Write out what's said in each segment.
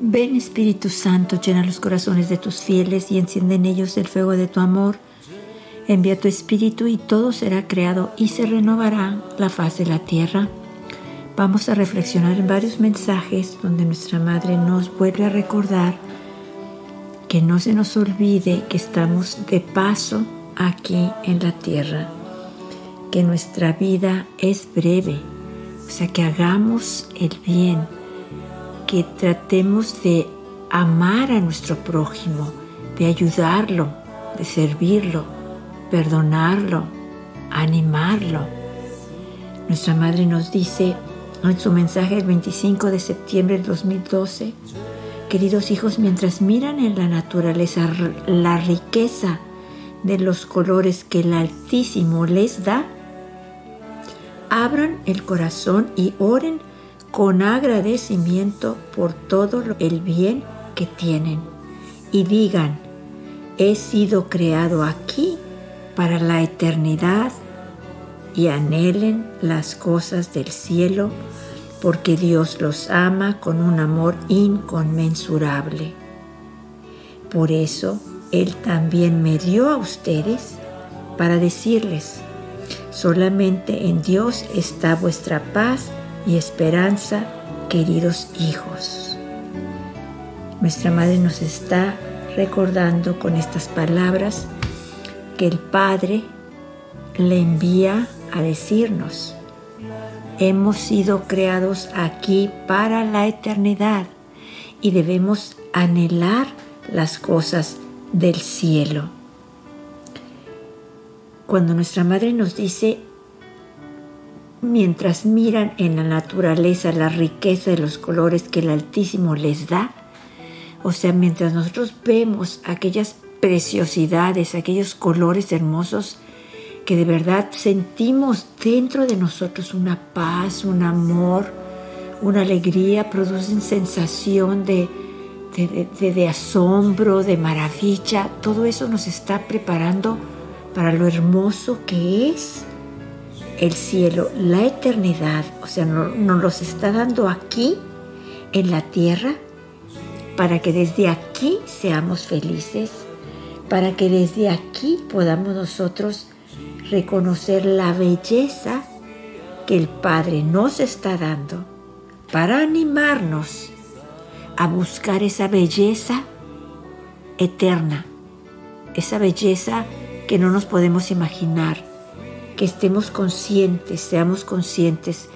Ven Espíritu Santo, llena los corazones de tus fieles y enciende en ellos el fuego de tu amor. Envía tu Espíritu y todo será creado y se renovará la faz de la tierra. Vamos a reflexionar en varios mensajes donde nuestra Madre nos vuelve a recordar que no se nos olvide que estamos de paso aquí en la tierra, que nuestra vida es breve, o sea, que hagamos el bien que tratemos de amar a nuestro prójimo, de ayudarlo, de servirlo, perdonarlo, animarlo. Nuestra madre nos dice en su mensaje el 25 de septiembre del 2012, queridos hijos, mientras miran en la naturaleza la riqueza de los colores que el Altísimo les da, abran el corazón y oren con agradecimiento por todo el bien que tienen y digan, he sido creado aquí para la eternidad y anhelen las cosas del cielo porque Dios los ama con un amor inconmensurable. Por eso Él también me dio a ustedes para decirles, solamente en Dios está vuestra paz y esperanza, queridos hijos. Nuestra Madre nos está recordando con estas palabras que el Padre le envía a decirnos, hemos sido creados aquí para la eternidad y debemos anhelar las cosas del cielo. Cuando nuestra Madre nos dice, mientras miran en la naturaleza la riqueza de los colores que el Altísimo les da, o sea, mientras nosotros vemos aquellas preciosidades, aquellos colores hermosos, que de verdad sentimos dentro de nosotros una paz, un amor, una alegría, producen sensación de, de, asombro, de maravilla, todo eso nos está preparando para lo hermoso que es el cielo, la eternidad, o sea, nos los está dando aquí, en la tierra, para que desde aquí seamos felices, para que desde aquí podamos nosotros reconocer la belleza que el Padre nos está dando, para animarnos a buscar esa belleza eterna, esa belleza que no nos podemos imaginar que estemos conscientes, seamos conscientes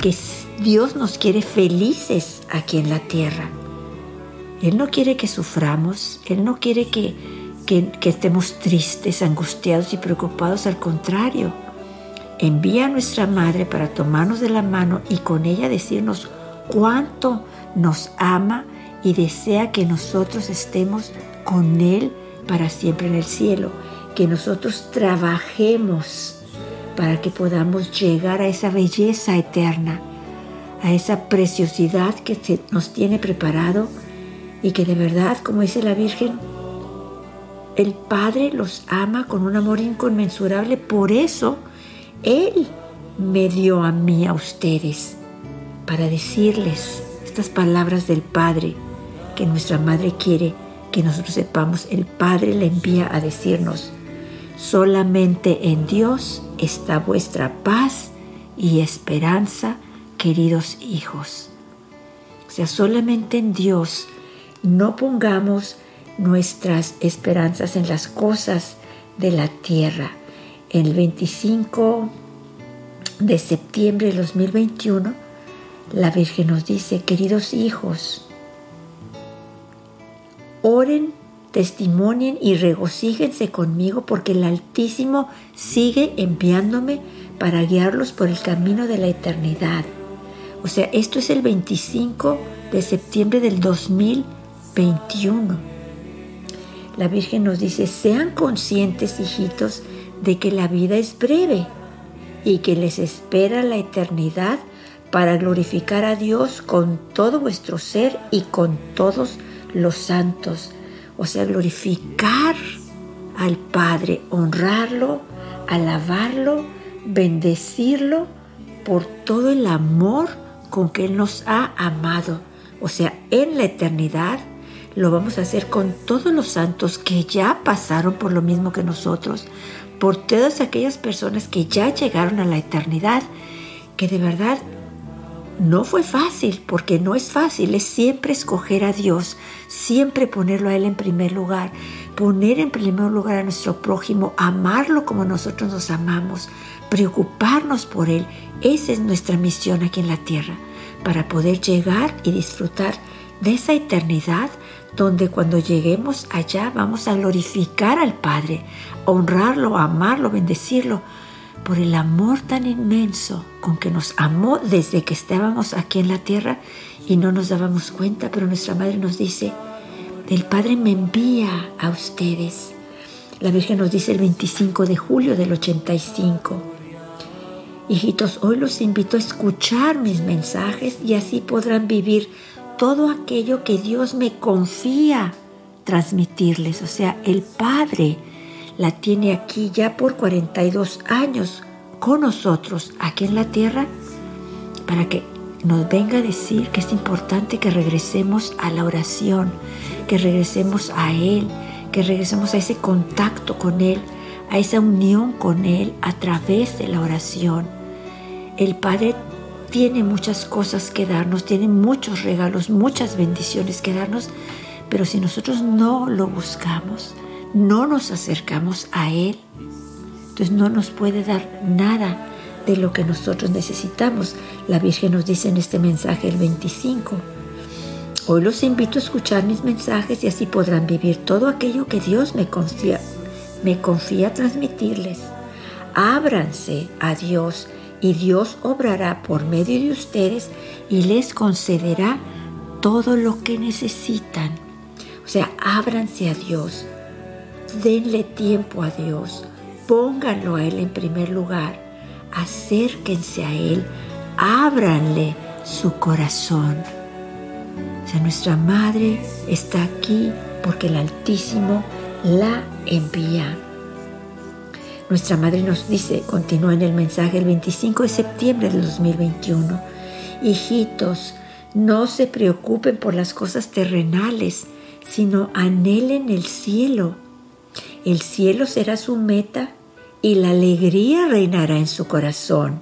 que Dios nos quiere felices aquí en la tierra. Él no quiere que suframos, Él no quiere que, que, estemos tristes, angustiados y preocupados, al contrario. Envía a nuestra Madre para tomarnos de la mano y con ella decirnos cuánto nos ama y desea que nosotros estemos con Él para siempre en el cielo, que nosotros trabajemos para que podamos llegar a esa belleza eterna, a esa preciosidad que nos tiene preparado y que de verdad, como dice la Virgen, el Padre los ama con un amor inconmensurable, por eso Él me dio a mí, a ustedes, para decirles estas palabras del Padre que nuestra Madre quiere que nosotros sepamos. El Padre le envía a decirnos, solamente en Dios está vuestra paz y esperanza, queridos hijos. O sea, solamente en Dios no pongamos nuestras esperanzas en las cosas de la tierra. El 25 de septiembre de 2021, la Virgen nos dice, queridos hijos, oren testimonien y regocíjense conmigo porque el Altísimo sigue enviándome para guiarlos por el camino de la eternidad. O sea, esto es el 25 de septiembre del 2021. La Virgen nos dice, sean conscientes, hijitos, de que la vida es breve y que les espera la eternidad para glorificar a Dios con todo vuestro ser y con todos los santos o sea, glorificar al Padre, honrarlo, alabarlo, bendecirlo por todo el amor con que Él nos ha amado. O sea, en la eternidad lo vamos a hacer con todos los santos que ya pasaron por lo mismo que nosotros, por todas aquellas personas que ya llegaron a la eternidad, que de verdad no fue fácil, porque no es fácil, es siempre escoger a Dios, siempre ponerlo a Él en primer lugar, poner en primer lugar a nuestro prójimo, amarlo como nosotros nos amamos, preocuparnos por Él. Esa es nuestra misión aquí en la tierra, para poder llegar y disfrutar de esa eternidad donde cuando lleguemos allá vamos a glorificar al Padre, honrarlo, amarlo, bendecirlo, por el amor tan inmenso con que nos amó desde que estábamos aquí en la tierra y no nos dábamos cuenta, pero nuestra madre nos dice, el Padre me envía a ustedes. La Virgen nos dice el 25 de julio del 85. Hijitos, hoy los invito a escuchar mis mensajes y así podrán vivir todo aquello que Dios me confía transmitirles. O sea, el Padre la tiene aquí ya por 42 años con nosotros aquí en la tierra para que nos venga a decir que es importante que regresemos a la oración, que regresemos a Él, que regresemos a ese contacto con Él, a esa unión con Él a través de la oración. El Padre tiene muchas cosas que darnos, tiene muchos regalos, muchas bendiciones que darnos, pero si nosotros no lo buscamos, no nos acercamos a Él, entonces no nos puede dar nada de lo que nosotros necesitamos. La Virgen nos dice en este mensaje el 25. Hoy los invito a escuchar mis mensajes y así podrán vivir todo aquello que Dios me confía, me confía transmitirles. Ábranse a Dios y Dios obrará por medio de ustedes y les concederá todo lo que necesitan. O sea, ábranse a Dios, denle tiempo a Dios, pónganlo a Él en primer lugar, acérquense a Él, ábranle su corazón. O sea, nuestra Madre está aquí porque el Altísimo la envía. Nuestra madre nos dice, continúa en el mensaje el 25 de septiembre del 2021, hijitos, no se preocupen por las cosas terrenales, sino anhelen el cielo. El cielo será su meta y la alegría reinará en su corazón.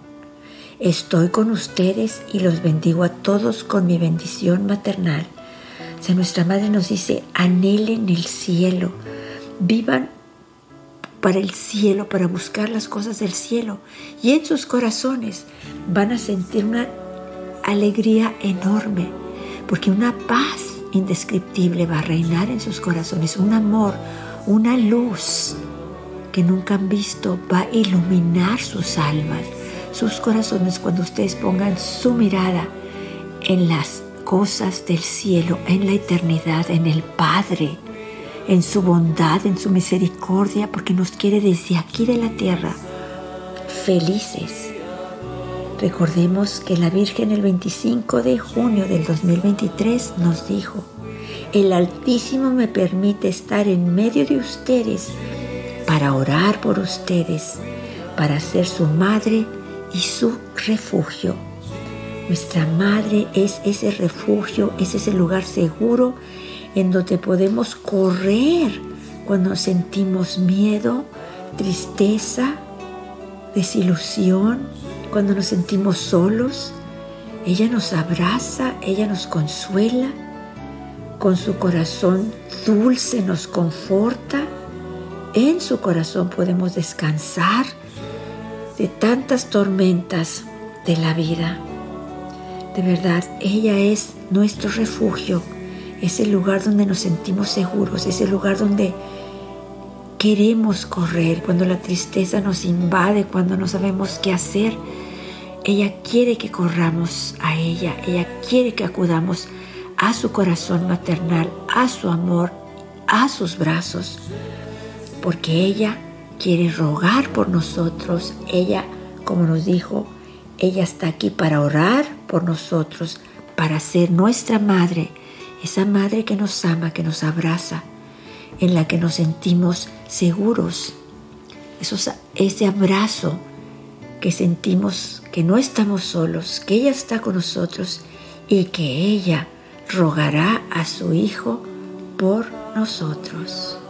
Estoy con ustedes y los bendigo a todos con mi bendición maternal. O nuestra madre nos dice, anhelen el cielo, vivan para el cielo, para buscar las cosas del cielo. Y en sus corazones van a sentir una alegría enorme, porque una paz indescriptible va a reinar en sus corazones, un amor, una luz que nunca han visto va a iluminar sus almas, sus corazones cuando ustedes pongan su mirada en las cosas del cielo, en la eternidad, en el Padre en su bondad, en su misericordia, porque nos quiere desde aquí de la tierra felices. Recordemos que la Virgen el 25 de junio del 2023 nos dijo, el Altísimo me permite estar en medio de ustedes para orar por ustedes, para ser su madre y su refugio. Nuestra madre es ese refugio, es ese lugar seguro en donde podemos correr cuando sentimos miedo, tristeza, desilusión, cuando nos sentimos solos. Ella nos abraza, ella nos consuela, con su corazón dulce nos conforta. En su corazón podemos descansar de tantas tormentas de la vida. De verdad, ella es nuestro refugio es el lugar donde nos sentimos seguros, es el lugar donde queremos correr, cuando la tristeza nos invade, cuando no sabemos qué hacer. Ella quiere que corramos a ella, ella quiere que acudamos a su corazón maternal, a su amor, a sus brazos, porque ella quiere rogar por nosotros, ella, como nos dijo, ella está aquí para orar por nosotros, para ser nuestra madre, esa madre que nos ama, que nos abraza, en la que nos sentimos seguros. ese abrazo que sentimos que no estamos solos, que ella está con nosotros y que ella rogará a su Hijo por nosotros.